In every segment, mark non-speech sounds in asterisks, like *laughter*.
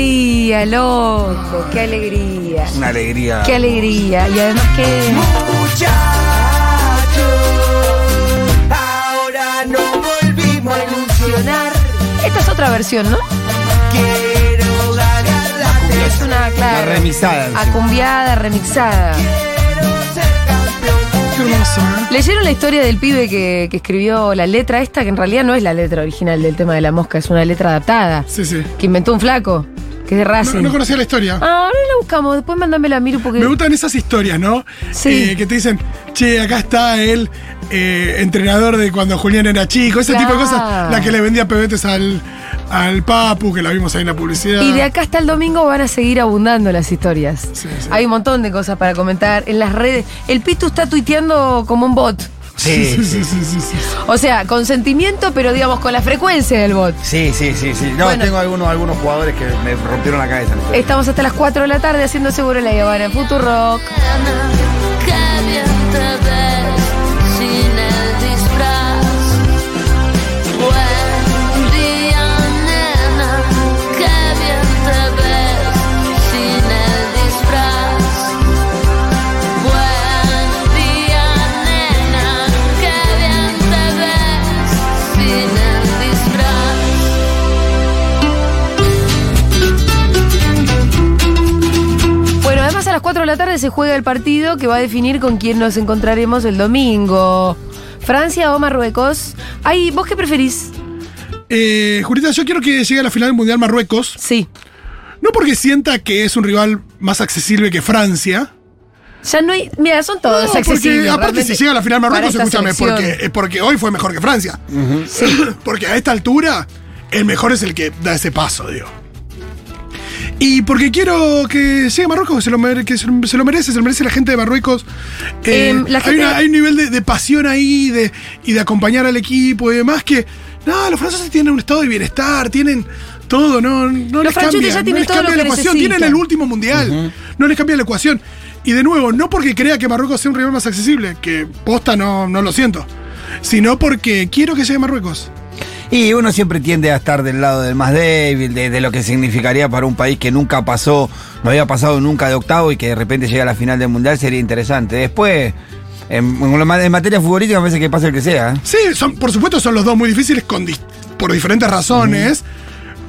alegría, loco! ¡Qué alegría! Una alegría. ¡Qué alegría! Y además que... Muchachos, ahora no volvimos a ilusionar. Esta es otra versión, ¿no? Quiero ganar la Es una, La claro. remixada. Acumbiada, remixada. Quiero ser campeón. Qué hermoso, ¿eh? ¿Leyeron la historia del pibe que, que escribió la letra esta? Que en realidad no es la letra original del tema de la mosca, es una letra adaptada. Sí, sí. Que inventó un flaco, que es de No, Racing. no conocía la historia. Ah, ahora la buscamos, después mándamela a Miru porque. Me gustan esas historias, ¿no? Sí. Eh, que te dicen, che, acá está el eh, entrenador de cuando Julián era chico, ese tipo de cosas. La que le vendía pebetes al, al Papu, que la vimos ahí en la publicidad. Y de acá hasta el domingo van a seguir abundando las historias. Sí, sí. Hay un montón de cosas para comentar en las redes. El Pitu está tuiteando como un bot. Sí, Sí, sí, sí, sí, sí. O sea, con sentimiento, pero digamos con la frecuencia del bot. sí, sí, sí, sí. No, Bueno. tengo algunos, algunos jugadores que me rompieron la cabeza. Estamos hasta las 4 de la tarde haciendo seguro la Habana en Futurock. Qué se juega el partido que va a definir con quién nos encontraremos el domingo. Francia o Marruecos. Ay, ¿vos qué preferís? Eh, Julita, yo quiero que llegue a la final del Mundial Marruecos. Sí. No porque sienta que es un rival más accesible que Francia. Ya no hay. Mira, son todos No, accesibles. porque aparte si llega a la final Marruecos, escúchame, porque, eh, porque hoy fue mejor que Francia. *clears throat* porque a esta altura, el mejor es el que da ese paso, digo. Y porque quiero que llegue a Marruecos, que se lo, mere- que se lo- merece, se lo merece la gente de Marruecos. Eh, Em, la hay, una- hay un nivel de, de pasión ahí de, y de acompañar al equipo y demás que. No, los franceses tienen un estado de bienestar, tienen todo, no, no les cambia, ya no les todo cambia lo la ecuación, necesitan. tienen el último mundial, no les cambia la ecuación. Y de nuevo, no porque crea que Marruecos sea un rival más accesible, que posta no, no lo siento, sino porque quiero que llegue Marruecos. Y uno siempre tiende a estar del lado del más débil, de, de lo que significaría para un país que nunca pasó, no había pasado nunca de octavo y que de repente llega a la final del mundial, sería interesante. Después, en, materia futbolística, me parece que pase el que sea. ¿eh? Sí, son, por supuesto son los dos muy difíciles con por diferentes razones,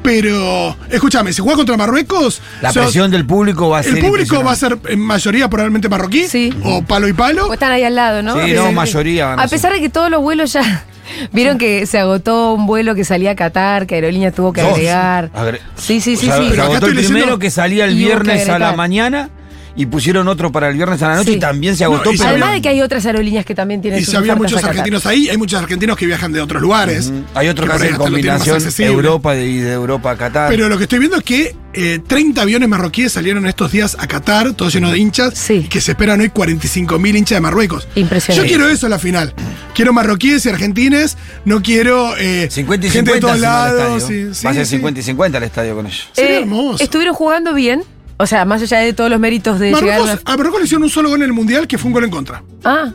pero escúchame, si juega contra Marruecos, La sos- presión del público va a ser. el público va a ser en mayoría probablemente marroquí Sí. o palo y palo. O están ahí al lado, ¿no? Sí, no, mayoría van a A ser. pesar de que todos los vuelos ya. Vieron que se agotó un vuelo que salía a Qatar, que Aerolínea tuvo que Dos. agregar. Agre- Sí, sí, sí, O sea, sí. Se Pero acá agotó estoy el leyendo- primero que salía el Y hubo que viernes a la agregar. mañana y pusieron otro para el viernes a la noche Sí. y también se No, agotó. y pero- Además de que hay otras aerolíneas que también tienen Y sus si había muchos argentinos ahí, hay muchos argentinos que viajan de otros lugares. Hay otros que ahí hacen combinación. Europa y de Europa a Qatar. Pero lo que estoy viendo es que eh, 30 aviones marroquíes salieron estos días a Qatar, todos llenos de hinchas, Sí. y que se esperan hoy 45 mil hinchas de Marruecos. Impresionante. Yo quiero eso en la final. Quiero marroquíes y argentines, no quiero eh, 50 y gente 50 de todos lados. sí, Va a ser sí. 50 y 50 el estadio con ellos. Sería Eh, hermoso. Estuvieron jugando bien. O sea, más allá de todos los méritos de llegar a Marruecos, a Marruecos le hicieron un solo gol en el Mundial, que fue un gol en contra. Ah,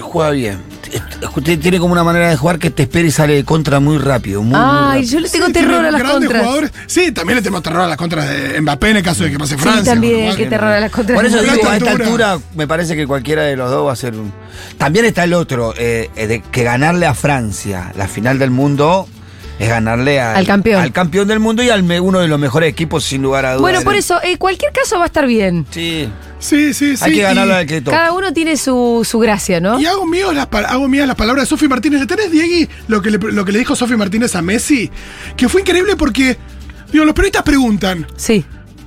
Juega bien. Usted tiene como una manera de jugar que te espera y sale de contra muy rápido. Muy, muy ay, rápido. yo le tengo Sí, terror a las grandes contras. jugadores. Sí, también le tenemos terror a las contras de Mbappé en el caso de que pase Sí, Francia. también, lo cual- qué terror a las contras. Por eso digo, a esta altura- altura me parece que cualquiera de los dos va a ser un... También está el otro, eh, eh, de que ganarle a Francia la final del mundo es ganarle al, Al campeón. al campeón del mundo y al me- uno de los mejores equipos sin lugar a dudas. Bueno, por eso, en cualquier caso va a estar bien. Sí, Sí, sí, sí. hay que ganarle y- al que toque. Cada uno tiene su, su gracia, ¿no? Y hago, míos las, hago mías las palabras de Sofi Martínez. ¿Le tenés, Diegui, lo que le, lo que le dijo Sofi Martínez a Messi? Que fue increíble porque, digo, los periodistas preguntan. Sí.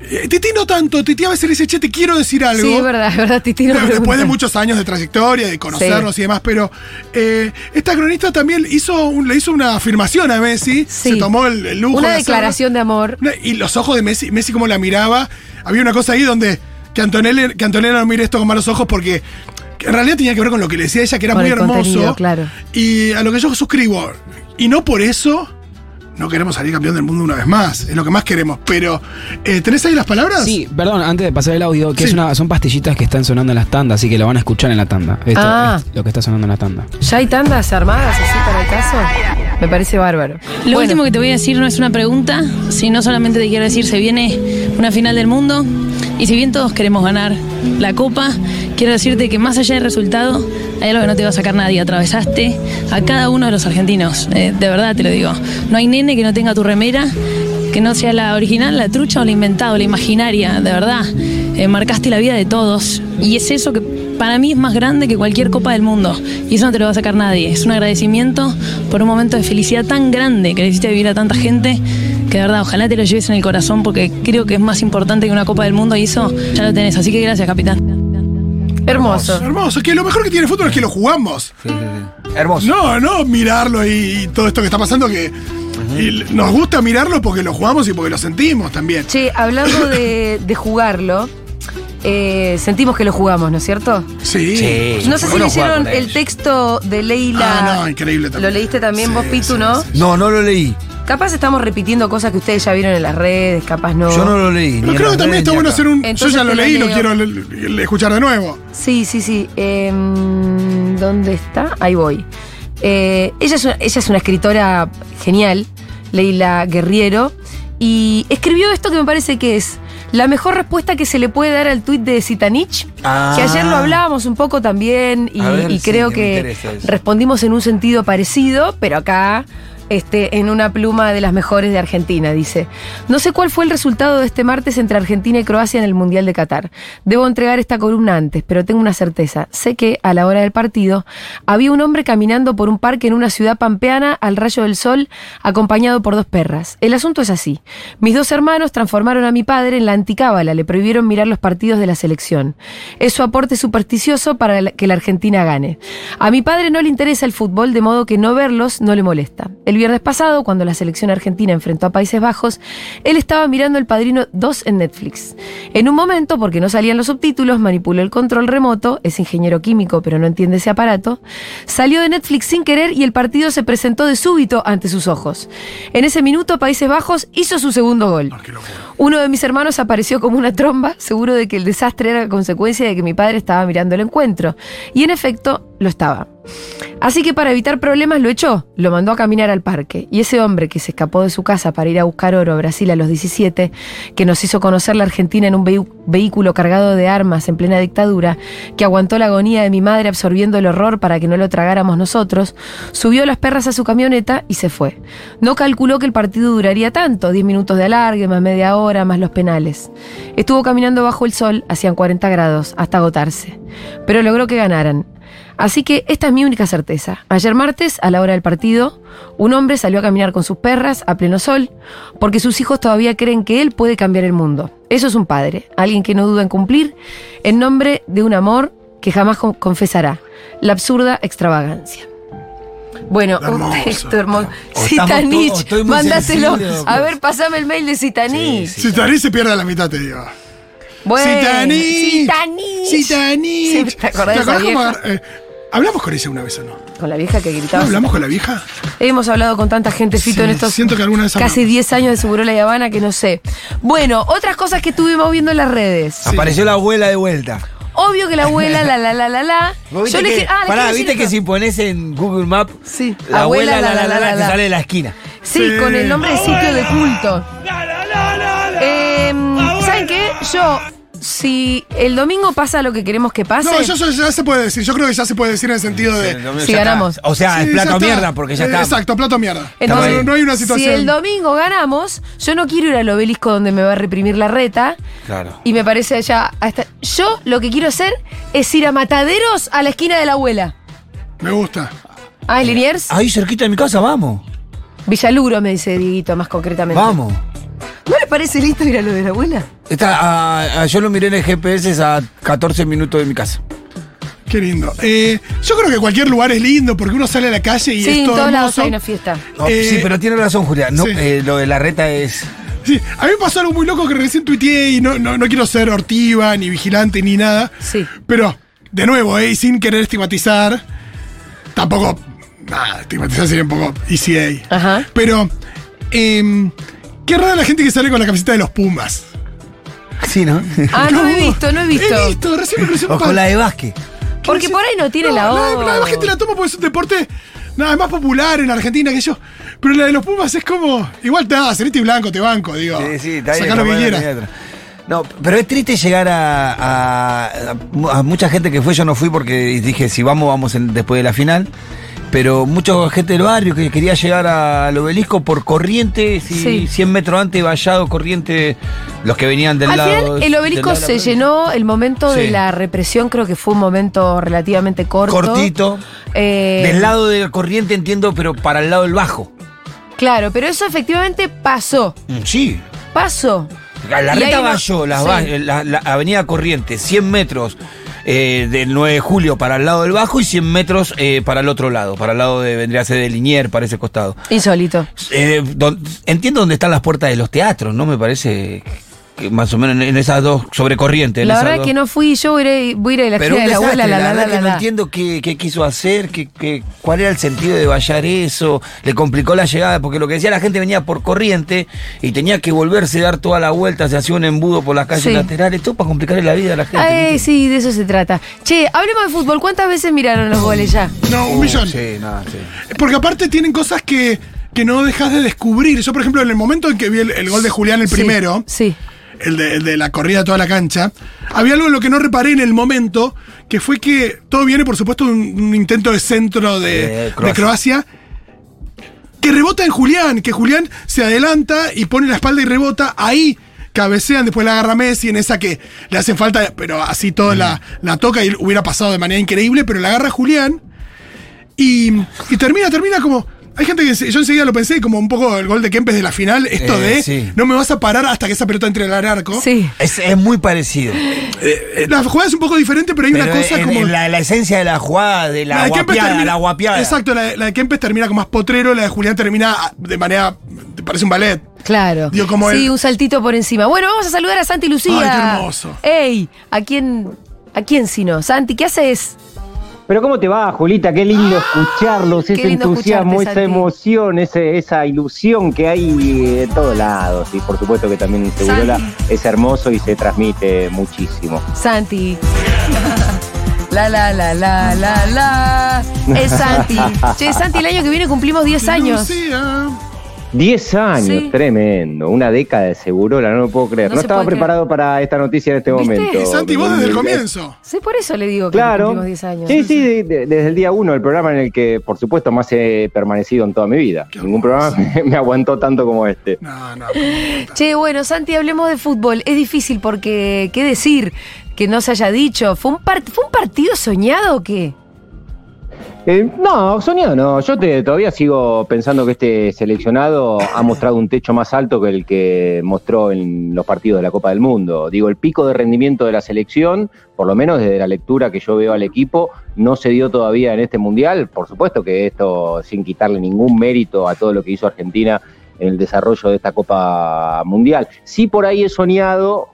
Eh, Titi no tanto, Titi a veces le dice, che, te quiero decir algo. Sí, es verdad, es verdad, Titi. no Pero después de muchos años de trayectoria, de conocernos y demás, pero eh, esta cronista también hizo un- le hizo una afirmación a Messi, Sí. se tomó el, el lujo. Una de declaración de amor. Y los ojos de Messi, Messi como la miraba, había una cosa ahí donde que Antonella, que Antonella no mire esto con malos ojos porque que en realidad tenía que ver con lo que le decía ella, que era Con muy hermoso. claro. Y a lo que yo suscribo. Y no por eso no queremos salir campeón del mundo una vez más, es lo que más queremos. Pero, eh, ¿tenés ahí las palabras? Sí, perdón, antes de pasar el audio, que Sí. es una, son pastillitas que están sonando en las tandas, así que lo van a escuchar en la tanda. Esto Ah. es lo que está sonando en la tanda. ¿Ya hay tandas armadas así para el caso? Me parece bárbaro. Lo Bueno, último que te voy a decir no es una pregunta, sino solamente te quiero decir, se viene una final del mundo y si bien todos queremos ganar la copa, quiero decirte que más allá del resultado, hay algo que no te va a sacar nadie. Atravesaste a cada uno de los argentinos, eh, de verdad te lo digo. No hay nene que no tenga tu remera, que no sea la original, la trucha o la inventada la imaginaria, de verdad. Eh, marcaste la vida de todos y es eso que para mí es más grande que cualquier copa del mundo y eso no te lo va a sacar nadie. Es un agradecimiento por un momento de felicidad tan grande que le hiciste vivir a tanta gente que de verdad ojalá te lo lleves en el corazón porque creo que es más importante que una copa del mundo y eso ya lo tenés. Así que gracias, capitán. Hermoso. Hermoso, que lo mejor que tiene el fútbol es que lo jugamos. Sí, sí, sí. Hermoso. No, no mirarlo y, y todo esto que está pasando que y nos gusta mirarlo porque lo jugamos y porque lo sentimos también. Che, hablando de, de jugarlo, eh, sentimos que lo jugamos, ¿no es cierto? Sí. Sí. No sé si Bueno, leyeron el texto de Leila. Ah, no, increíble también. Lo leíste también Sí, vos, Pitu, sí, ¿no? sí. No, no lo leí. Capaz estamos repitiendo cosas que ustedes ya vieron en las redes, capaz no. Yo no lo leí. Pero creo que también está bueno hacer un. Entonces yo ya lo leí y lo quiero le- le- escuchar de nuevo. Sí, sí, sí. Em, ¿Dónde está? Ahí voy. Eh, ella, es una, ella es una escritora genial, Leila Guerriero, y escribió esto que me parece que es la mejor respuesta que se le puede dar al tuit de Zitanich, Ah. que ayer lo hablábamos un poco también y, A ver, y sí, creo que me que interesa eso. respondimos en un sentido parecido, pero acá este, en una pluma de las mejores de Argentina, dice. No sé cuál fue el resultado de este martes entre Argentina y Croacia en el Mundial de Qatar. Debo entregar esta columna antes, pero tengo una certeza. Sé que, a la hora del partido, había un hombre caminando por un parque en una ciudad pampeana al rayo del sol, acompañado por dos perras. El asunto es así. Mis dos hermanos transformaron a mi padre en la anticábala, le prohibieron mirar los partidos de la selección. Es su aporte supersticioso para que la Argentina gane. A mi padre no le interesa el fútbol, de modo que no verlos no le molesta. Viernes pasado, cuando la selección argentina enfrentó a Países Bajos, él estaba mirando El Padrino 2 en Netflix. En un momento, porque no salían los subtítulos, manipuló el control remoto, es ingeniero químico pero no entiende ese aparato, salió de Netflix sin querer y el partido se presentó de súbito ante sus ojos. En ese minuto, Países Bajos hizo su segundo gol. Uno de mis hermanos apareció como una tromba, seguro de que el desastre era consecuencia de que mi padre estaba mirando el encuentro. Y en efecto, lo estaba. Así que para evitar problemas lo echó, lo mandó a caminar al parque. Y ese hombre que se escapó de su casa para ir a buscar oro a Brasil a los 17, que nos hizo conocer la Argentina en un vehículo cargado de armas en plena dictadura, que aguantó la agonía de mi madre absorbiendo el horror para que no lo tragáramos nosotros, subió las perras a su camioneta y se fue. No calculó que el partido duraría tanto, 10 minutos de alargue, más media hora, más los penales. Estuvo caminando bajo el sol, hacían 40 grados, hasta agotarse. Pero logró que ganaran. Así que esta es mi única certeza. Ayer martes, a la hora del partido, un hombre salió a caminar con sus perras a pleno sol, porque sus hijos todavía creen que él puede cambiar el mundo. Eso es un padre, alguien que no duda en cumplir, en nombre de un amor que jamás con- confesará, la absurda extravagancia. Bueno, un Hermoso. texto hermoso. Citanich, mándaselo. sensible, A ver, pasame el mail de Citanich. Sí, Tarí se pierde a la mitad, te digo. Bueno, Citanich. Citanich. Citanich. Sí, ¿te acordás de esa cómo vieja? agar- eh, ¿Hablamos con ella una vez o no? Con la vieja que ¿No gritaba. hablamos con la vieja? Hemos hablado con tanta gente, Fito, Sí, en estos siento que alguna vez casi hablamos. 10 años de Segurola y Habana que no sé. Bueno, otras cosas que estuvimos viendo en las redes. Apareció la abuela de vuelta. Obvio que la abuela, la la la la la. ¿Vos viste Yo le dije, ah, pará, viste que si pones en Google Maps Sí, la abuela, la la la la, te sale de la esquina. Sí, Sí. con el nombre de sitio de culto. Em, ¿Saben qué? Yo, si el domingo pasa lo que queremos que pase. No, eso, eso ya se puede decir. Yo creo que ya se puede decir en el sentido de. Si ganamos. O sea, Sí, es ya plato mierda porque ya Eh, está. Exacto, plato mierda. Entonces, no, no hay una Si situación. el domingo ganamos, yo no quiero ir al obelisco donde me va a reprimir la reta. Claro. Y me parece allá. Hasta, yo lo que quiero hacer es ir a Mataderos a la esquina de la abuela. Me gusta. Ah, ¿en Liniers? Ahí cerquita de mi casa, vamos. Villaluro, me dice Dieguito, más concretamente. Vamos. ¿No le parece lindo ir a lo de la abuela? Está, a- a- yo lo miré en el GPS es a 14 minutos de mi casa. Qué lindo. Eh, yo creo que cualquier lugar es lindo porque uno sale a la calle y Sí, es en todo todos lados hermoso. hay una fiesta. No, Eh, sí, pero tiene razón, Julián. No, sí. eh, lo de la reta es. Sí, a mí me pasó algo muy loco que recién tuiteé y no, no, no quiero ser hortiva, ni vigilante, ni nada. Sí. Pero, de nuevo, eh, sin querer estigmatizar, tampoco. Nada, estigmatizar sería un poco easy A. Ajá. Pero, em, qué rara la gente que sale con la camiseta de los Pumas. Sí, ¿no? *laughs* Ah, no he visto, no he visto. He visto, recién me creció un o con par- la de básquet. Porque por ahí no tiene No, la la, O. la, la gente la toma porque es un deporte es más popular en Argentina que yo. Pero la de los Pumas es como. Igual te da, Celeste y Blanco, te banco, digo. Sí, sí, está bien. Sacá lo que no quieras. tenía otra. No, pero es triste llegar a, a- a mucha gente que fue, yo no fui porque dije, si vamos, vamos en- después de la final. Pero mucha gente del barrio que quería llegar al obelisco por corriente, si Sí. 100 metros antes, vallado, corriente, los que venían del Al lado. final, el obelisco lado se llenó. El momento de la represión creo que fue un momento relativamente corto. Cortito. Eh, Del lado de corriente entiendo, pero para el lado del bajo. Claro, pero eso efectivamente pasó. Mm, Sí. Pasó. La Y reta no- Bayo, la, sí. la- la avenida Corriente, 100 metros eh, del 9 de julio para el lado del bajo y 100 metros eh, para el otro lado, para el lado de, vendría a ser de Linier, para ese costado. Insólito. Eh, don- entiendo dónde están las puertas de los teatros, ¿no? Me parece más o menos en, esas dos sobrecorrientes. en La verdad dos. que no fui, yo voy a ir, voy a ir a la Pero un de la abuela, la, la, la, verdad la, que no la. entiendo qué, qué quiso hacer, qué, qué- cuál era el sentido de vallar eso, le complicó la llegada, porque lo que decía la gente venía por corriente y tenía que volverse, dar toda la vuelta, se hacía un embudo por las calles Sí. laterales, todo para complicarle la vida a la gente. Ay, sí, de eso se trata. Che, hablemos de fútbol. ¿Cuántas veces miraron los goles ya? No, un Uh, millón. Sí, no, sí. Porque aparte tienen cosas que, que no dejas de descubrir. Yo, por ejemplo, en el momento en que vi el, el gol de Julián, el Sí, primero, Sí. El de, el de la corrida de toda la cancha, había algo en lo que no reparé en el momento, que fue que todo viene, por supuesto, de un, un intento de centro de, Croacia. Que rebota en Julián, que Julián se adelanta y pone la espalda y rebota, ahí cabecean, después la agarra Messi en esa que le hacen falta, pero así todo la, la toca y hubiera pasado de manera increíble, pero la agarra Julián y, y termina, termina como... Hay gente que yo enseguida lo pensé como un poco el gol de Kempes de la final, esto Eh, de sí. no me vas a parar hasta que esa pelota entre al arco. Sí. Es, es muy parecido. Eh, La jugada es un poco diferente, pero hay Pero una cosa en- como. en la, la esencia de la jugada, de la, de Kempes guapiada, termina- la guapiada. Exacto, la, de- la de Kempes termina como más potrero, la de Julián termina de manera. te parece un ballet. Claro. Digo, como sí, el- un saltito por encima. Bueno, vamos a saludar a Santi Lucía. Ay, qué hermoso. Ey, ¿a quién, ¿a quién si no? Santi, ¿qué haces? Pero ¿cómo te va, Julita? Qué lindo escucharlos, ese lindo entusiasmo, esa emoción, ese- esa ilusión que hay de todos lados. Y por supuesto que también en Segurola es hermoso y se transmite muchísimo. Santi. *laughs* La la la la la la. Es Santi. *laughs* Che, Santi, el año que viene cumplimos 10 años. Lucía. Diez años, Sí. tremendo. Una década de Segurola, no lo puedo creer. No estaba preparado para esta noticia en este ¿Viste? momento. Santi, vos desde el comienzo. Sí, por eso le digo que Claro. cumplimos 10 años. Sí, sí, de- de- desde el día uno, el programa en el que, por supuesto, más he permanecido en toda mi vida. Qué Ningún programa me, *laughs* me aguantó tanto como este. No, no. Che, bueno, Santi, hablemos de fútbol. Es difícil porque, ¿qué decir? Que no se haya dicho. ¿Fue un, par- ¿fue un partido soñado o qué? Eh, no, soñado no. Yo te, todavía sigo pensando que este seleccionado ha mostrado un techo más alto que el que mostró en los partidos de la Copa del Mundo. Digo, el pico de rendimiento de la selección, por lo menos desde la lectura que yo veo al equipo, no se dio todavía en este Mundial. Por supuesto que esto sin quitarle ningún mérito a todo lo que hizo Argentina en el desarrollo de esta Copa Mundial. Sí por ahí he soñado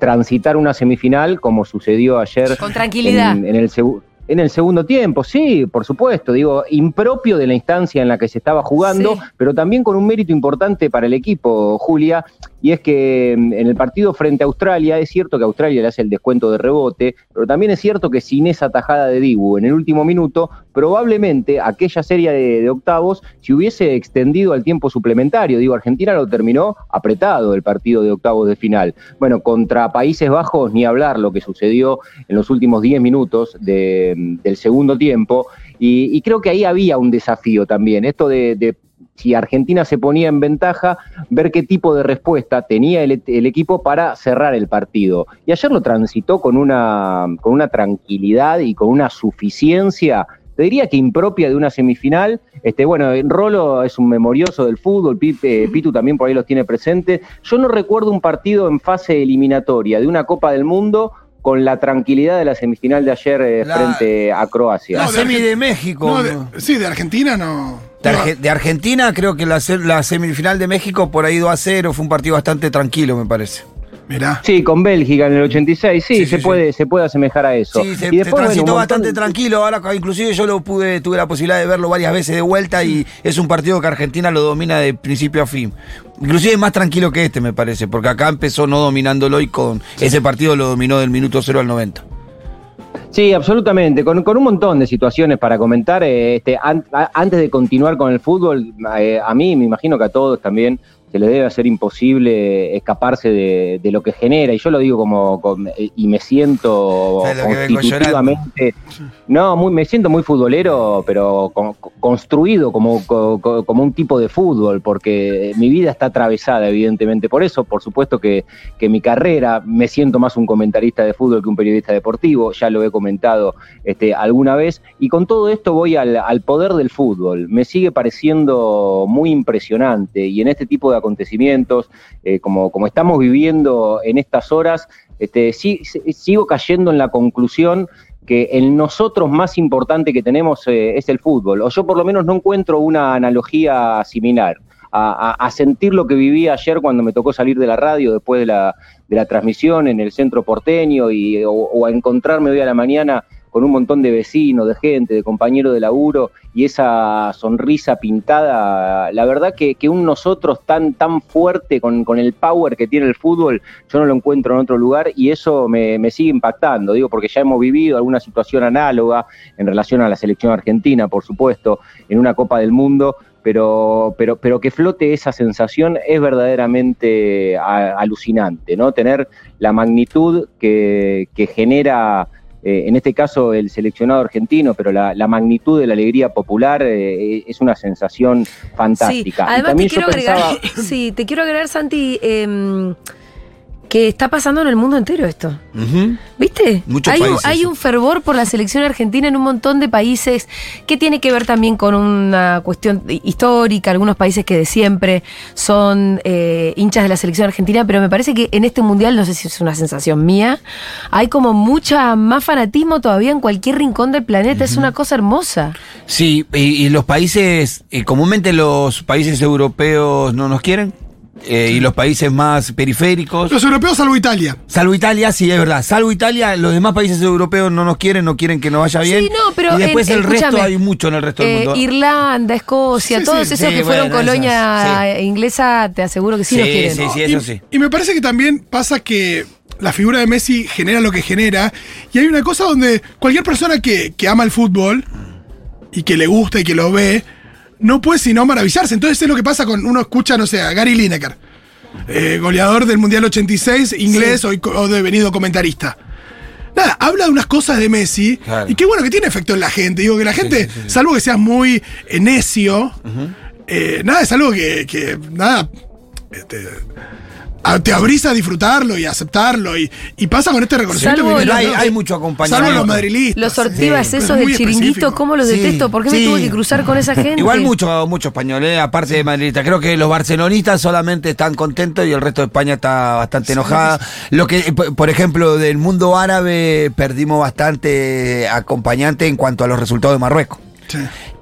transitar una semifinal como sucedió ayer Con tranquilidad. en, en el segu- en el segundo tiempo, sí, por supuesto, digo, impropio de la instancia en la que se estaba jugando, Sí. pero también con un mérito importante para el equipo, Julia, y es que mm, en el partido frente a Australia, es cierto que Australia le hace el descuento de rebote, pero también es cierto que sin esa tajada de Dibu en el último minuto, probablemente aquella serie de, octavos se hubiese extendido al tiempo suplementario. Digo, Argentina lo terminó apretado el partido de octavos de final. Bueno, contra Países Bajos, ni hablar lo que sucedió en los últimos 10 minutos de- del segundo tiempo. Y, creo que ahí había un desafío también. Esto de si Argentina se ponía en ventaja, ver qué tipo de respuesta tenía el, el equipo para cerrar el partido. Y ayer lo transitó con una, con una tranquilidad y con una suficiencia te diría que impropia de una semifinal. Este, bueno, Rolo es un memorioso del fútbol, Pipe- Pitu también por ahí los tiene presente. Yo no recuerdo un partido en fase eliminatoria de una Copa del Mundo con la tranquilidad de la semifinal de ayer eh, La- frente a Croacia. La No, de semi de México. De- sí, de Argentina no. De, Arge- de Argentina, creo que la, se- la semifinal de México por ahí 2 a 0 fue un partido bastante tranquilo, me parece. Mirá. Sí, con Bélgica en el 86, sí, Sí, se, sí, puede, se puede asemejar a eso. Sí, se, Y se después, bueno, transitó bastante de- tranquilo. Ahora, inclusive yo lo pude, tuve la posibilidad de verlo varias veces de vuelta y es un partido que Argentina lo domina de principio a fin. Inclusive más tranquilo que este, me parece, porque acá empezó no dominándolo y con ese partido lo dominó del minuto 0 al 90. Sí, absolutamente, con, con un montón de situaciones para comentar. eh, este, an- antes de continuar con el fútbol, eh, a mí me imagino que a todos también se les debe hacer imposible escaparse de, de lo que genera, y yo lo digo como, eh, y me siento constitutivamente, no, muy, me siento muy futbolero, pero con- construido como, co- co- como un tipo de fútbol, porque mi vida está atravesada evidentemente. Por eso, por supuesto que, que mi carrera, me siento más un comentarista de fútbol que un periodista deportivo, ya lo he comentado este, alguna vez, y con todo esto voy al, al poder del fútbol, me sigue pareciendo muy impresionante, y en este tipo de acontecimientos, eh, como, como estamos viviendo en estas horas, este, sigo cayendo en la conclusión que el nosotros más importante que tenemos eh, es el fútbol, o yo por lo menos no encuentro una analogía similar. A sentir lo que viví ayer cuando me tocó salir de la radio después de la, de la transmisión en el centro porteño y, o, o a encontrarme hoy a la mañana con un montón de vecinos, de gente, de compañeros de laburo y esa sonrisa pintada, la verdad que, que un nosotros tan, tan fuerte con, con el power que tiene el fútbol, yo no lo encuentro en otro lugar y eso me, me sigue impactando, digo, porque ya hemos vivido alguna situación análoga en relación a la selección argentina, por supuesto, en una Copa del Mundo, pero, pero, pero que flote esa sensación es verdaderamente alucinante, ¿no? Tener la magnitud que, que genera, eh, en este caso, el seleccionado argentino, pero la, la magnitud de la alegría popular eh, es una sensación Sí, fantástica. Y además te también yo quiero agregar, pensaba- *coughs* sí, te quiero agregar, Santi, em, que está pasando en el mundo entero esto. ¿Viste? Muchos hay, un, hay un fervor por la selección argentina en un montón de países que tiene que ver también con una cuestión histórica, algunos países que de siempre son eh, hinchas de la selección argentina, pero me parece que en este mundial, no sé si es una sensación mía, hay como mucha más fanatismo todavía en cualquier rincón del planeta, es una cosa hermosa. Sí, y, y los países, eh, comúnmente los países europeos no nos quieren. Eh, y los países más periféricos. Los europeos, salvo Italia. Salvo Italia, sí, es verdad. Salvo Italia, los demás países europeos no nos quieren, no quieren que nos vaya bien. Sí, no, pero y después en- el resto hay mucho en el resto del Eh, mundo. Irlanda, Escocia, Sí, todos sí, esos sí, que fueron bueno, colonia esas, inglesa, te aseguro que sí, nos quieren. sí, sí, y, eso sí. y me parece que también pasa que la figura de Messi genera lo que genera. Y hay una cosa donde cualquier persona que, que ama el fútbol y que le gusta y que lo ve, no puede sino maravillarse. Entonces es lo que pasa con uno escucha, no sé, a Gary Lineker, eh, goleador del Mundial 86, inglés o, o devenido comentarista. Nada, habla de unas cosas de Messi Claro. y qué bueno que tiene efecto en la gente. Digo que la gente, salvo que seas muy eh, necio, eh, nada, es algo que, que, nada, este, te abrís a disfrutarlo y a aceptarlo. Y, y pasa con este reconocimiento. Salvo que los- hay, hay mucho acompañamiento. Salvo los madrilistas. Los sortivas Sí, esos del muy chiringuito. ¿cómo los Sí, detesto? ¿Por qué me tuve que cruzar con esa *laughs* gente? Igual mucho, mucho español, ¿eh? aparte de madridistas. Creo que los barcelonistas solamente están contentos y el resto de España está bastante enojada. Lo que, eh, por por ejemplo, del mundo árabe perdimos bastante acompañante en cuanto a los resultados de Marruecos.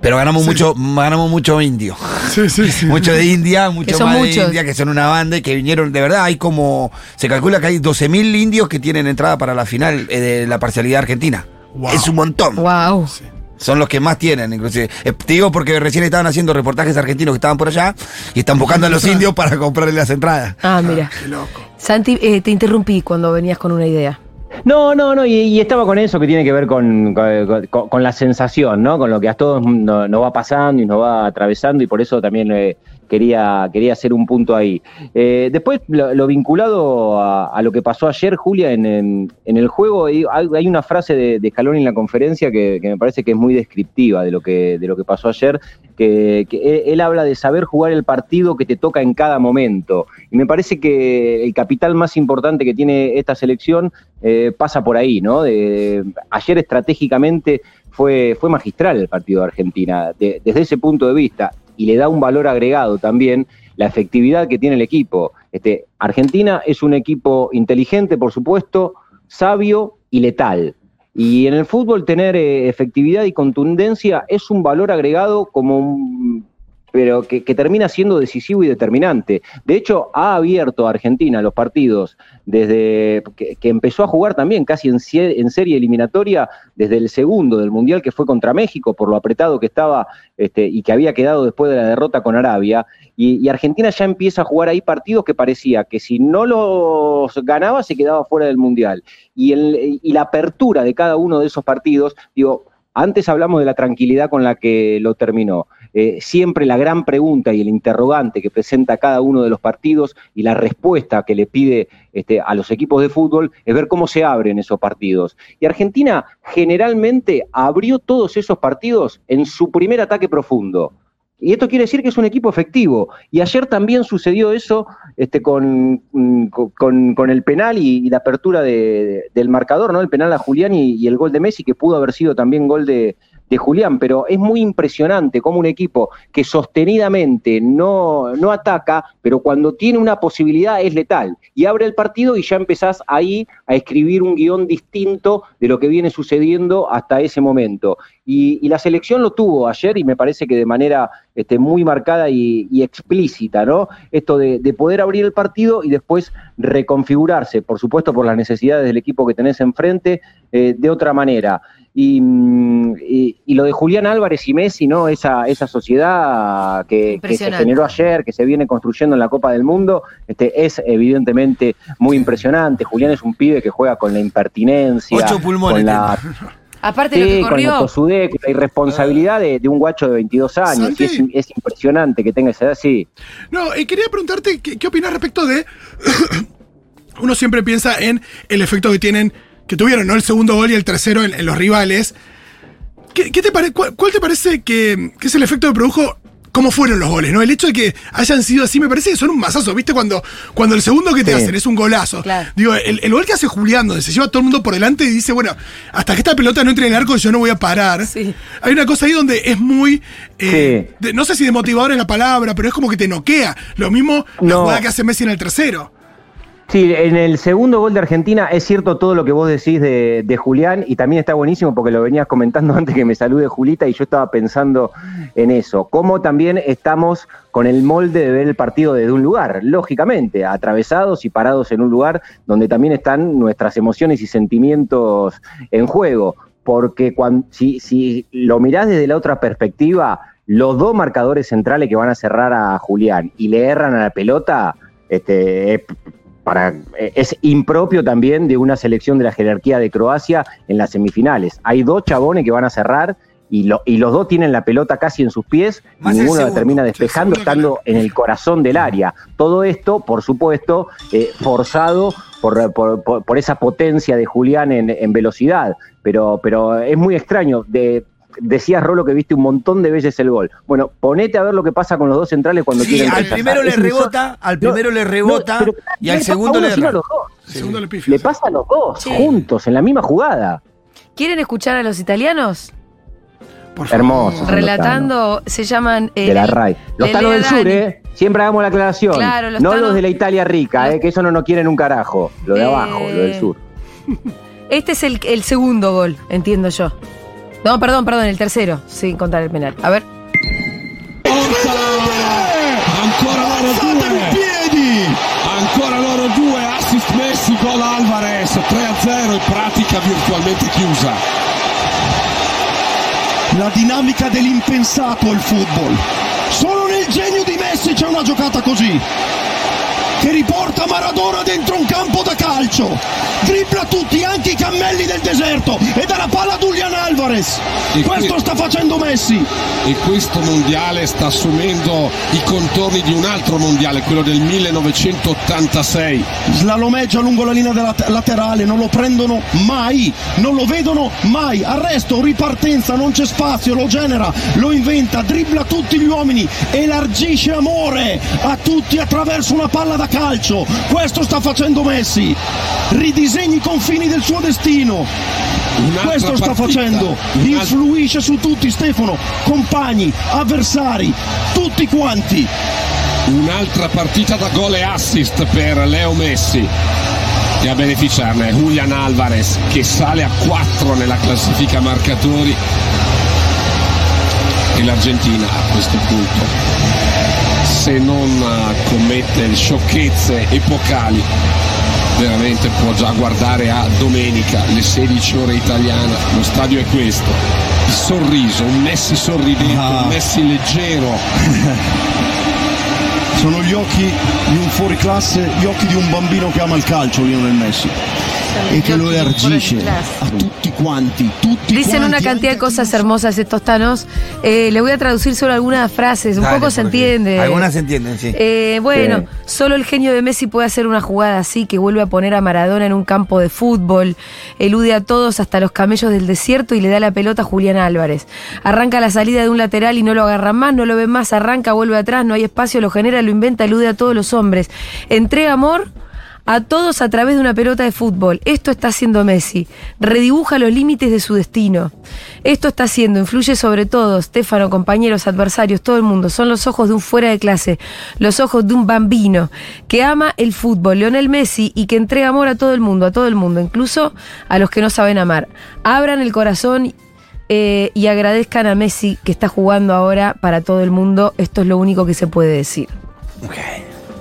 Pero ganamos Sí. mucho, ganamos mucho indio. sí, sí. sí. *laughs* Mucho de India, mucho más de muchos. India, que son una banda y que vinieron, de verdad, hay como, se calcula que hay 12.000 indios que tienen entrada para la final eh, de la parcialidad argentina. Wow. Es un montón. Wow. Son los que más tienen, inclusive. Eh, te digo porque recién estaban haciendo reportajes argentinos que estaban por allá y están buscando a los *laughs* indios para comprarle las entradas. Ah, mira. Qué loco. Santi, eh, te interrumpí cuando venías con una idea. No, no, no, y, y estaba con eso que tiene que ver con, con- con- la sensación, ¿no? Con lo que a todos no- nos va pasando y nos va atravesando, y por eso también eh, quería, quería hacer un punto ahí. Eh, después, lo, lo vinculado a, lo que pasó ayer, Julia, en, en- el juego, hay, una frase de, de Scaloni en la conferencia que, me parece que es muy descriptiva de lo que, de lo que pasó ayer, que, él, habla de saber jugar el partido que te toca en cada momento. Y me parece que el capital más importante que tiene esta selección eh, pasa por ahí, ¿no? De- ayer estratégicamente fue, fue magistral el partido de Argentina, de- desde ese punto de vista, y le da un valor agregado también la efectividad que tiene el equipo. Este, Argentina es un equipo inteligente, por supuesto, sabio y letal. Y en el fútbol tener eh, efectividad y contundencia es un valor agregado como pero que, termina siendo decisivo y determinante. De hecho, ha abierto a Argentina los partidos desde que, empezó a jugar también casi en, serie eliminatoria desde el segundo del Mundial que fue contra México por lo apretado que estaba este, y que había quedado después de la derrota con Arabia. Y, Argentina ya empieza a jugar ahí partidos que parecía que si no los ganaba se quedaba fuera del Mundial. Y la apertura de cada uno de esos partidos, digo, antes hablamos de la tranquilidad con la que lo terminó. Eh, siempre la gran pregunta y el interrogante que presenta cada uno de los partidos y la respuesta que le pide este, a los equipos de fútbol es ver cómo se abren esos partidos. Y Argentina generalmente abrió todos esos partidos en su primer ataque profundo. Y esto quiere decir que es un equipo efectivo. Y ayer también sucedió eso este, con, mm, con, el penal y, la apertura de- del marcador, ¿no? El penal a Julián y el gol de Messi, que pudo haber sido también gol de, de Julián. Pero es muy impresionante cómo un equipo que sostenidamente no, no ataca, pero cuando tiene una posibilidad es letal. Y abre el partido y ya empezás ahí a escribir un guion distinto de lo que viene sucediendo hasta ese momento. Y, y la selección lo tuvo ayer y me parece que de manera este, muy marcada y, y explícita, ¿no? Esto de, de poder abrir el partido y después reconfigurarse, por supuesto por las necesidades del equipo que tenés enfrente, eh, de otra manera. Y, mm, y- y lo de Julián Álvarez y Messi, ¿no? Esa, esa sociedad que, que se generó ayer, que se viene construyendo en la Copa del Mundo, este, es evidentemente muy impresionante. Julián es un pibe que juega con la impertinencia, Ocho pulmones con la, Aparte Sí, lo que con corrió. tosudez, con la irresponsabilidad de, de un guacho de 22 años. Y es, es impresionante que tenga esa edad, sí. No, eh, quería preguntarte qué, qué opinas respecto de. *coughs* Uno siempre piensa en el efecto que tienen, que tuvieron, ¿no? El segundo gol y el tercero en, en los rivales. ¿Qué, qué te pare- cuál, cuál te parece que, que es el efecto que produjo? ¿Cómo fueron los goles? ¿no? El hecho de que hayan sido así me parece que son un masazo. ¿Viste? Cuando, cuando el segundo que te Sí. hacen es un golazo. Claro. Digo, el, el gol que hace Julián, donde se lleva a todo el mundo por delante y dice, bueno, hasta que esta pelota no entre en el arco, yo no voy a parar. Sí. Hay una cosa ahí donde es muy. eh, Sí. de- no sé si desmotivador es la palabra, pero es como que te noquea. Lo mismo la jugada que hace Messi en el tercero. Sí, en el segundo gol de Argentina es cierto todo lo que vos decís de, Julián y también está buenísimo porque lo venías comentando *laughs* antes que me salude Julita y yo estaba pensando en eso. Cómo también estamos con el molde de ver el partido desde un lugar, lógicamente, atravesados y parados en un lugar donde también están nuestras emociones y sentimientos en juego. Porque cuando, si, si lo mirás desde la otra perspectiva, los dos marcadores centrales que van a cerrar a Julián y le erran a la pelota, este, es para, eh, es impropio también de una selección de la jerarquía de Croacia en las semifinales. Hay dos chabones que van a cerrar y, lo- y los dos tienen la pelota casi en sus pies Más y ninguno la termina despejando estando en el corazón del área. Todo esto, por supuesto, eh, forzado por, por- por- por esa potencia de Julián en, en velocidad. Pero, pero es muy extraño. De, decías, Rolo, que viste un montón de veces el gol. Bueno, ponete a ver lo que pasa con los dos centrales cuando Sí, quieren al rechazar. primero le rebota, al No, primero le no, rebota pero y al segundo le los dos. Segundo le pasa a los dos, Sí. juntos, en la misma jugada. ¿Quieren escuchar a los italianos? Por favor. Hermoso. Relatando, se llaman. eh, De la RAI. Los tanos del sur. ¿eh? Siempre hagamos la aclaración. Claro, los no tanos- los de la Italia rica, ¿eh? Que eso no nos quieren un carajo. Lo de Eh, abajo, lo del sur. Este es el, el segundo gol, entiendo yo. No, perdón, perdón, el tercero, sin contar el penal. A ver. Ancora loro due. piedi. Ancora loro due. Assist Messi, gol Alvarez. 3-0 in pratica virtualmente chiusa. La dinamica dell'impensato il football. Solo nel genio di Messi c'è una giocata così. Che riporta Maradona dentro un campo da calcio. Dribbla tutti, anche i cammelli del deserto. E dà la palla a Julian Alvarez. E Questo qui- sta facendo Messi. E questo mondiale sta assumendo i contorni di un altro mondiale, quello del 1986. Slalomeggia lungo la linea della laterale, non lo prendono mai, non lo vedono mai. Arresto, ripartenza, non c'è spazio, lo genera, lo inventa, dribbla tutti gli uomini, elargisce amore a tutti attraverso una palla da calcio. Questo sta facendo Messi. Ridisegna i confini del suo destino. Un'altra Questo sta partita, facendo, un'altra- influisce su tutti Stefano, compagni, avversari, tutti quanti. Un'altra partita da gol e assist per Leo Messi. E a beneficiarne è Julian Alvarez che sale a 4 nella classifica marcatori. e l'Argentina a questo punto, se non eh, commette sciocchezze epocali, veramente può già guardare a domenica, le 16 ore italiane, lo stadio è questo, il sorriso, un Messi sorridente, Ah. un Messi leggero, Sono gli occhi di un fuoriclasse, gli occhi di un bambino che ama il calcio, Lionel Messi. E che lo elargisce a tutti quanti, tutti Dicen una cantidad de cosas hermosas estos tanos. Eh, le voy a traducir solo algunas frases, un Dale, poco se entiende. Algunas se entienden, sí. Eh, bueno, Sí. solo el genio de Messi puede hacer una jugada así que vuelve a poner a Maradona en un campo de fútbol, elude a todos hasta los camellos del desierto y le da la pelota a Julián Álvarez. Arranca la salida de un lateral y no lo agarran más, no lo ven más, arranca, vuelve atrás, no hay espacio, lo genera, lo inventa, elude a todos los hombres. Entrega amor a todos a través de una pelota de fútbol. Esto está haciendo Messi. Redibuja los límites de su destino. Esto está haciendo, influye sobre todos, Stefano, compañeros, adversarios, todo el mundo. Son los ojos de un fuera de clase, los ojos de un bambino que ama el fútbol, Leonel Messi, y que entrega amor a todo el mundo, a todo el mundo, incluso a los que no saben amar. Abran el corazón eh, y agradezcan a Messi que está jugando ahora para todo el mundo. Esto es lo único que se puede decir.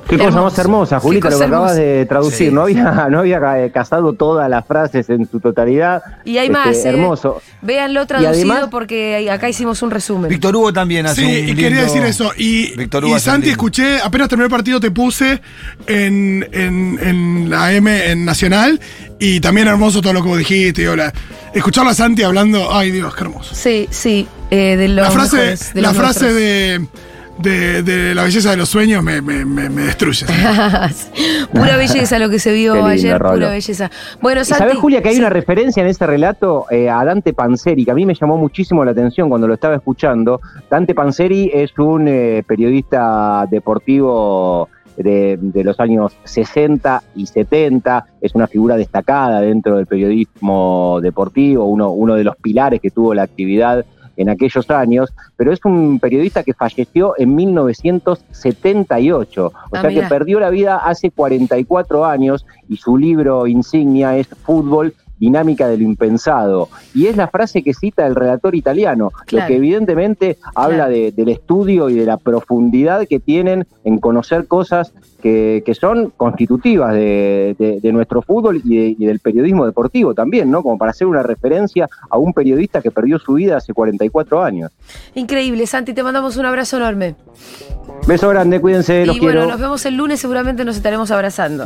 Qué cosa más hermosa, Julita, lo que acabas de traducir. Sí, no había, *laughs* no había casado todas las frases en su totalidad. Y hay Este, más. eh. Hermoso. Véanlo traducido además- porque acá hicimos un resumen. Víctor Hugo también hace Sí, un y lindo- quería decir eso. Y, Víctor y Hugo un Santi, lindo. escuché, apenas terminó el partido, te puse en, en, en la M en Nacional. Y también hermoso todo lo que vos dijiste. y hola. Escucharlo a Santi hablando. Ay, Dios, qué hermoso. Sí, sí, eh, de los La frase, mejores, de la los frase de, de, de la belleza de los sueños me, me, me, me destruye. *laughs* pura *laughs* belleza lo que se vio lindo, ayer, Rolo. pura belleza. Bueno, ¿Y Santi. sabés, Julia, que hay sí. una referencia en ese relato eh, a Dante Panzeri, que a mí me llamó muchísimo la atención cuando lo estaba escuchando? Dante Panzeri es un eh, periodista deportivo de, de los años 60 y 70, es una figura destacada dentro del periodismo deportivo, uno, uno de los pilares que tuvo la actividad en aquellos años, pero es un periodista que falleció en 1978, o Ah, sea que perdió la vida hace 44 años y su libro insignia es Fútbol, dinámica de lo impensado. Y es la frase que cita el relator italiano, Claro. lo que evidentemente habla de- del estudio y de la profundidad que tienen en conocer cosas que, que son constitutivas de, de- de nuestro fútbol y, de- y del periodismo deportivo también, ¿no? Como para hacer una referencia a un periodista que perdió su vida hace 44 años. Increíble, Santi, te mandamos un abrazo enorme. Beso grande, cuídense, los y bueno, quiero. nos vemos el lunes, seguramente nos estaremos abrazando.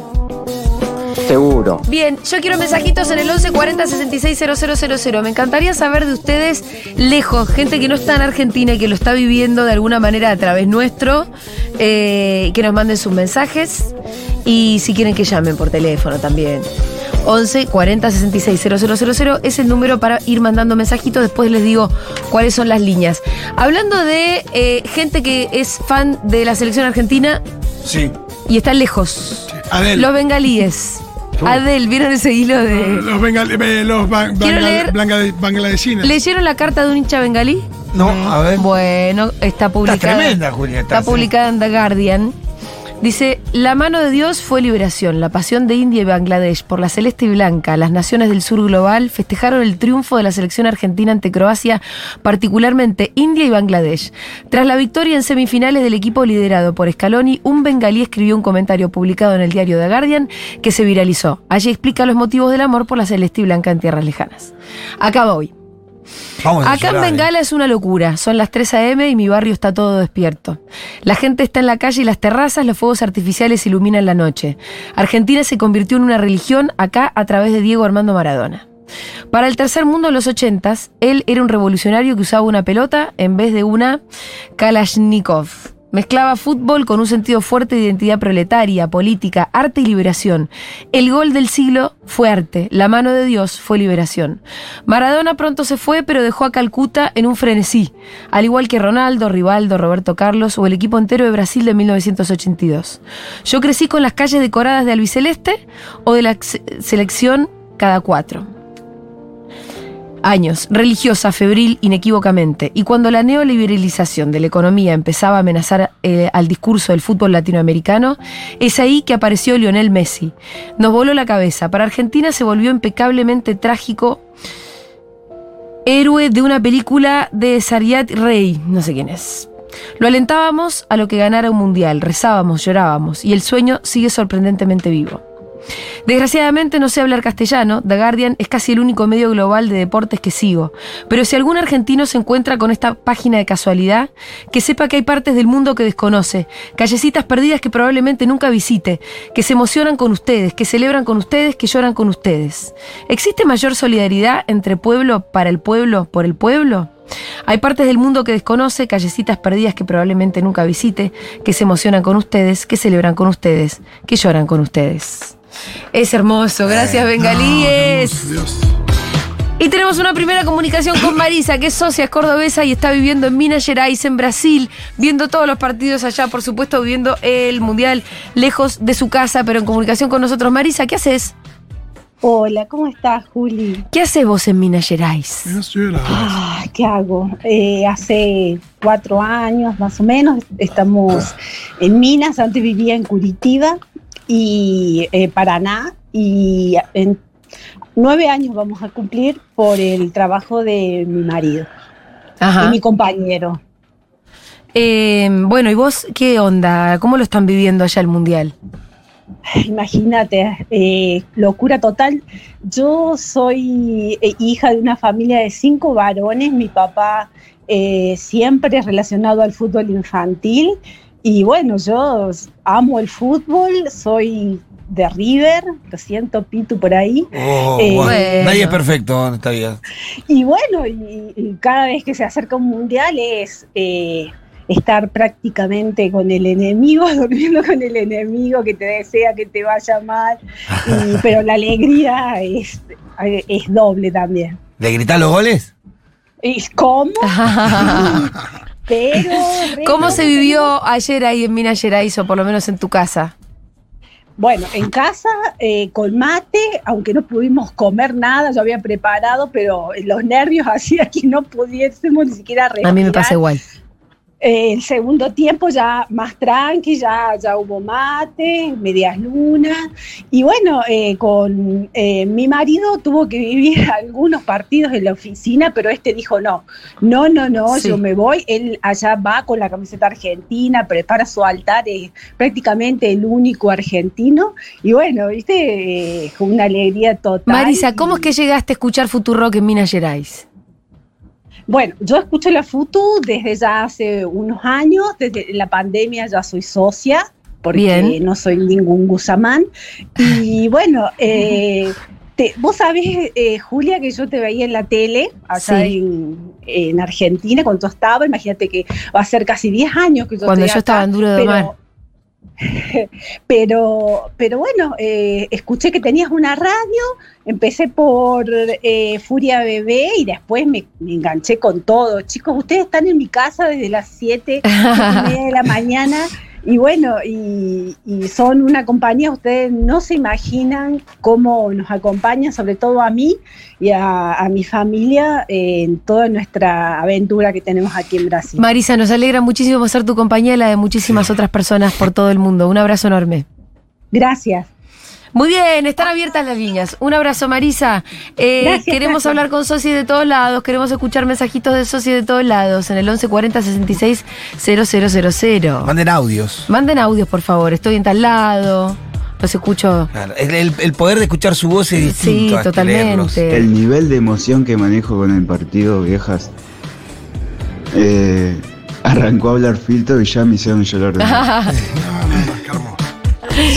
Seguro. Bien, yo quiero mensajitos en el 11 40 66 000. Me encantaría saber de ustedes lejos, gente que no está en Argentina y que lo está viviendo de alguna manera a través nuestro, eh, que nos manden sus mensajes y si quieren que llamen por teléfono también. 11 40 66 000 es el número para ir mandando mensajitos. Después les digo cuáles son las líneas. Hablando de eh, gente que es fan de la selección argentina Sí. y está lejos. Adel. Los bengalíes. Adel, ¿vieron ese hilo de.? Los, bengal, eh, los ban- Quiero bangla- leer-. ¿Leyeron la carta de un hincha bengalí? No, a ver. Bueno, está publicada. tremenda, Julia, Está publicada en The Guardian. Dice, la mano de Dios fue liberación, la pasión de India y Bangladesh por la celeste y blanca, las naciones del sur global festejaron el triunfo de la selección argentina ante Croacia, particularmente India y Bangladesh. Tras la victoria en semifinales del equipo liderado por Scaloni, un bengalí escribió un comentario publicado en el diario The Guardian que se viralizó. Allí explica los motivos del amor por la celeste y blanca en tierras lejanas. Acá voy. Vamos a Acá en llorar, ¿eh? Bengala es una locura. Son las 3 a.m. y mi barrio está todo despierto. La gente está en la calle y las terrazas, los fuegos artificiales iluminan la noche. Argentina se convirtió en una religión acá a través de Diego Armando Maradona. Para el tercer mundo en los 80 él era un revolucionario que usaba una pelota en vez de una Kalashnikov. Mezclaba fútbol con un sentido fuerte de identidad proletaria, política, arte y liberación. El gol del siglo fue arte, la mano de Dios fue liberación. Maradona pronto se fue, pero dejó a Calcuta en un frenesí, al igual que Ronaldo, Rivaldo, Roberto Carlos o el equipo entero de Brasil de 1982. Yo crecí con las calles decoradas de albiceleste o de la selección cada cuatro años, religiosa, febril, inequívocamente. Y cuando la neoliberalización de la economía empezaba a amenazar eh, al discurso del fútbol latinoamericano, es ahí que apareció Lionel Messi. Nos voló la cabeza. Para Argentina se volvió impecablemente trágico héroe de una película de Sariat Rey, no sé quién es. Lo alentábamos a lo que ganara un mundial, rezábamos, llorábamos, y el sueño sigue sorprendentemente vivo. Desgraciadamente no sé hablar castellano, The Guardian es casi el único medio global de deportes que sigo, pero si algún argentino se encuentra con esta página de casualidad, que sepa que hay partes del mundo que desconoce, callecitas perdidas que probablemente nunca visite, que se emocionan con ustedes, que celebran con ustedes, que lloran con ustedes. ¿Existe mayor solidaridad entre pueblo para el pueblo por el pueblo? Hay partes del mundo que desconoce, callecitas perdidas que probablemente nunca visite, que se emocionan con ustedes, que celebran con ustedes, que lloran con ustedes. Es hermoso, gracias Bengalíes. Dios. Y tenemos una primera comunicación con Marisa, que es socia, es cordobesa y está viviendo en Minas Gerais, en Brasil, viendo todos los partidos allá, por supuesto, viviendo el Mundial lejos de su casa, pero en comunicación con nosotros. Marisa, ¿qué haces? Hola, ¿cómo estás, Juli? ¿Qué haces vos en Minas Gerais? Ah, ¿Qué hago? Eh, hace cuatro años más o menos estamos en Minas, antes vivía en Curitiba y eh, Paraná y en nueve años vamos a cumplir por el trabajo de mi marido, Ajá. mi compañero. Eh, bueno, ¿y vos qué onda? ¿Cómo lo están viviendo allá el Mundial? Imagínate, eh, locura total. Yo soy hija de una familia de cinco varones. Mi papá eh, siempre relacionado al fútbol infantil. Y bueno, yo amo el fútbol, soy de River, lo siento, Pitu, por ahí. Oh, Eh, bueno. bueno. Nadie es perfecto en esta vida. Y bueno, y, y cada vez que se acerca un mundial es eh, estar prácticamente con el enemigo, *laughs* durmiendo con el enemigo que te desea que te vaya mal, y- *laughs* pero la alegría es, es doble también. ¿Le gritás los goles? ¿Y cómo? *laughs* Pero ¿Cómo se vivió ayer ahí en Minas Gerais o por lo menos en tu casa? Bueno, en casa eh, con mate, aunque no pudimos comer nada, yo había preparado, pero los nervios *laughs* hacían que no pudiésemos ni siquiera respirar. A mí me pasa igual. Eh, el segundo tiempo ya más tranqui, ya, ya hubo mate, medias lunas. Y bueno, eh, con eh, mi marido tuvo que vivir *laughs* algunos partidos en la oficina, pero este dijo no, no, no, no, Sí. yo me voy. Él allá va con la camiseta argentina, prepara su altar, es prácticamente el único argentino. Y bueno, viste, eh, una alegría total. Marisa, ¿cómo es que llegaste a escuchar Futurock en Minas Gerais? Bueno, yo escucho la FUTU desde ya hace unos años, desde la pandemia ya soy socia, porque Bien. no soy ningún gusamán. Y *laughs* bueno, eh, te- vos sabés, eh, Julia, que yo te veía en la tele, allá Sí. en, en Argentina, cuando yo estaba, imagínate que va a ser casi 10 años que yo Cuando yo estaba en Duro de pero- Domar. *laughs* pero, pero bueno, eh, escuché que tenías una radio, empecé por eh, Furia Bebé y después me, me enganché con todo. Chicos, ustedes están en mi casa desde las 7, y media de la mañana *laughs* y bueno, y, y son una compañía, ustedes no se imaginan cómo nos acompañan, sobre todo a mí y a, a mi familia eh, en toda nuestra aventura que tenemos aquí en Brasil. Marisa, nos alegra muchísimo ser tu compañía y la de muchísimas otras personas por todo el mundo. Un abrazo enorme. Gracias. Muy bien, están abiertas las líneas. Un abrazo, Marisa. Eh, Gracias, queremos gracias. hablar con socios de todos lados, queremos escuchar mensajitos de socios de todos lados en el 1140 66 000. Manden audios. Manden audios, por favor. Estoy en tal lado. Los escucho. Claro, el, poder de escuchar su voz es distinto. Sí, a que leerlos. totalmente. El nivel de emoción que manejo con el partido, viejas. Eh, arrancó a hablar filtro y ya me hicieron llorar. de. *laughs*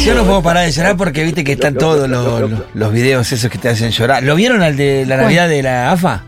Yo no puedo parar de llorar porque viste que están todos los, los- los videos esos que te hacen llorar. ¿Lo vieron al de la. Navidad de la AFA?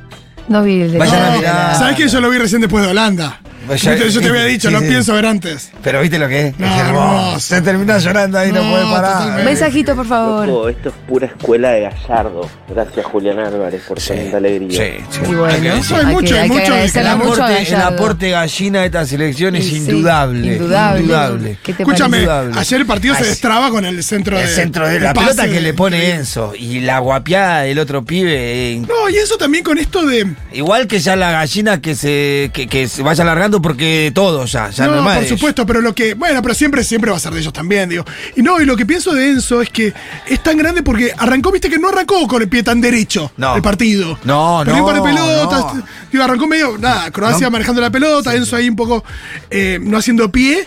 No vi el de Vayan a mirar. ¿Sabes que yo lo vi recién después de Holanda? Vaya- Yo te- yo te había dicho, sí, lo sí. pienso ver antes. Pero viste lo que es. No, es hermoso. hermoso. Se termina llorando ahí, no, No, puede parar. Mensajito, por favor. Loco, esto es pura escuela de Gallardo. Gracias, Julián Álvarez, por Sí, tanta alegría. sí, sí. Y bueno, Hay que decir. Hay hay mucho, que, hay hay que mucho de- El mucho aporte, el aporte gallina de esta selección es indudable. indudable. Indudable. ¿Qué te Escúchame, Indudable. ayer el partido se destraba con el centro de. El centro de la pase pelota que de- le pone Enzo y la guapiada del otro pibe. eh, No, y eso también con esto de. Igual que ya la gallina que se, que, que se vaya alargando porque todo ya, ya no, no, más por supuesto, pero lo que. Bueno, pero siempre, siempre va a ser de ellos también, digo. Y no, y lo que pienso de Enzo es que es tan grande porque arrancó, viste que no arrancó con el pie tan derecho No. el partido. No, Perdió un par de no, pelotas. no. Digo, arrancó medio. Nada, Croacia No. manejando la pelota, Enzo ahí un poco eh, no haciendo pie.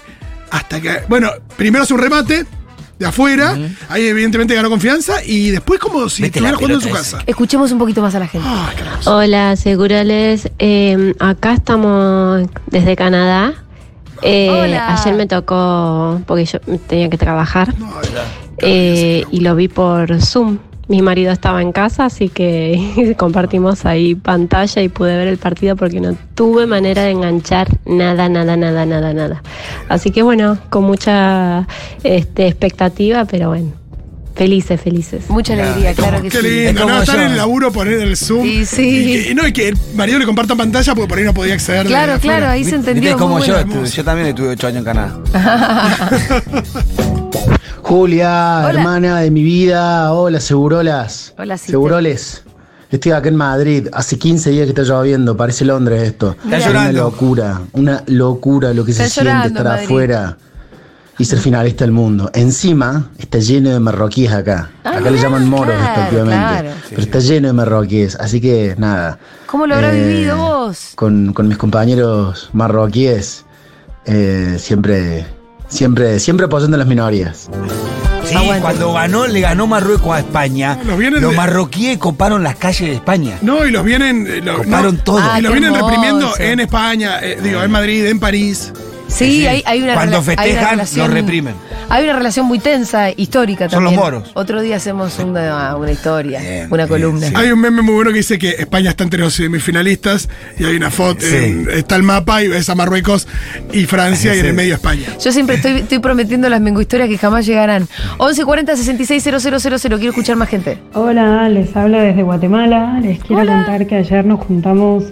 Hasta que. Bueno, primero hace un remate de afuera. Ahí, evidentemente, ganó confianza. Y después, como si Mete la estuviera jugando en su casa. Escuchemos un poquito más a la gente. Ah. Hola, Segurales. Eh, acá estamos desde Canadá. Eh, Hola. Ayer me tocó, porque yo tenía que trabajar, eh, y lo vi por Zoom. Mi marido estaba en casa, así que *laughs* compartimos ahí pantalla y pude ver el partido porque no tuve manera de enganchar nada, nada, nada, nada, nada. Así que bueno, con mucha este, expectativa, pero bueno, felices, felices. Mucha alegría, claro que Qué sí. lindo, como ¿no? Estar yo. en el laburo, poner el Zoom. Sí, sí. Y que, no, y que el marido le comparta pantalla porque por ahí no podía acceder. de Claro, afuera. claro, ahí se entendió. como muy yo, bueno. estuve- yo también estuve ocho años en Canadá. *laughs* Julia, Hola. hermana de mi vida, hola, Segurolas. Hola, Cite. Seguroles. Estoy acá en Madrid, hace 15 días que está lloviendo, parece Londres esto. Está Es llorando. Una locura, una locura lo que se siente estar Madrid. afuera y ser finalista del mundo. Encima está lleno de marroquíes acá. Ah, acá le llaman moros claro, respectivamente. claro. Pero está lleno de marroquíes, así que nada. ¿Cómo lo habrá Eh, vivido vos? Con, con mis compañeros marroquíes, eh, siempre, siempre, siempre apoyando a las minorías. Sí, Aguante. cuando ganó, le ganó Marruecos a España. Los vienen los de- marroquíes coparon las calles de España. No, y los vienen. eh, lo- Coparon no, todo. Ah, y los qué vienen hermoso. reprimiendo en España, eh, digo, en Madrid, en París. Sí, hay, hay una Cuando hay una festejan, relación- los reprimen. Hay una relación muy tensa, histórica Son los también. moros. Otro día hacemos una, una historia, Bien, una bien, columna. sí. Hay un meme muy bueno que dice que España está entre los semifinalistas y hay una foto, Sí. en- está el mapa y ves a Marruecos y Francia y en el medio España. Yo siempre estoy, estoy prometiendo las menguhistorias que jamás llegarán. 1140 66 000. Quiero escuchar más gente. Hola, les hablo desde Guatemala. Les quiero Hola. contar que ayer nos juntamos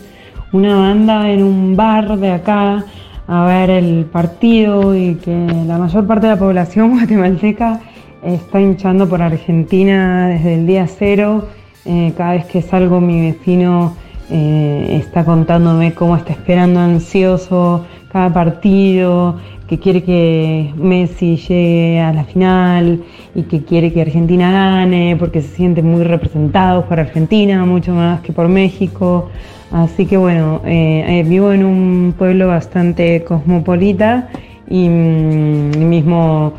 una banda en un bar de acá a ver el partido y que la mayor parte de la población *laughs* guatemalteca está hinchando por Argentina desde el día cero. Eh, cada vez que salgo mi vecino eh, está contándome cómo está esperando ansioso cada partido, que quiere que Messi llegue a la final y que quiere que Argentina gane porque se siente muy representado por Argentina, mucho más que por México. Así que bueno, eh, eh, vivo en un pueblo bastante cosmopolita y mm, mismo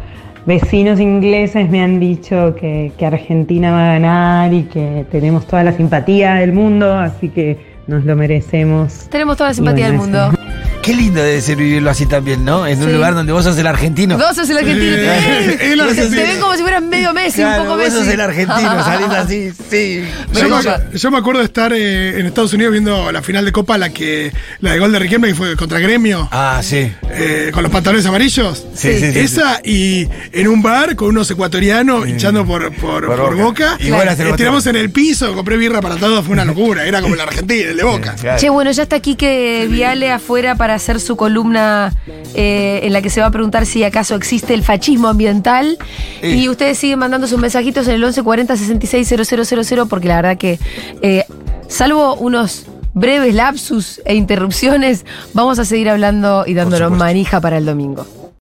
vecinos ingleses me han dicho que, que Argentina va a ganar y que tenemos toda la simpatía del mundo, así que nos lo merecemos. Tenemos toda la simpatía del mundo. Qué lindo debe ser vivirlo así también, ¿no? En un Sí. lugar donde vos sos el argentino. Vos sos el argentino. Sí, te, el *laughs* te- argentino. te ven como si fueras medio Messi, Claro, un poco vos Messi. sos el argentino, *laughs* salís así, sí. Me Yo me, yo me acuerdo de estar eh, en Estados Unidos viendo la final de Copa, la que la de gol de Riquelme, que fue contra Gremio, Ah, sí. eh, con los pantalones amarillos. Sí, sí, sí, Esa y en un bar con unos ecuatorianos hinchando por, por, Por por Boca. boca. Y vos eras el Eh, otro. tiramos en el piso, compré birra para todos, fue una locura. Era como el argentino, el de boca. Claro. Che, bueno, ya está aquí que Viale afuera para hacer su columna eh, en la que se va a preguntar si acaso existe el fascismo ambiental. Y ustedes siguen mandando sus mensajitos en el 1140 66 000 porque la verdad que, eh, salvo unos breves lapsus e interrupciones, vamos a seguir hablando y dándonos manija para el domingo.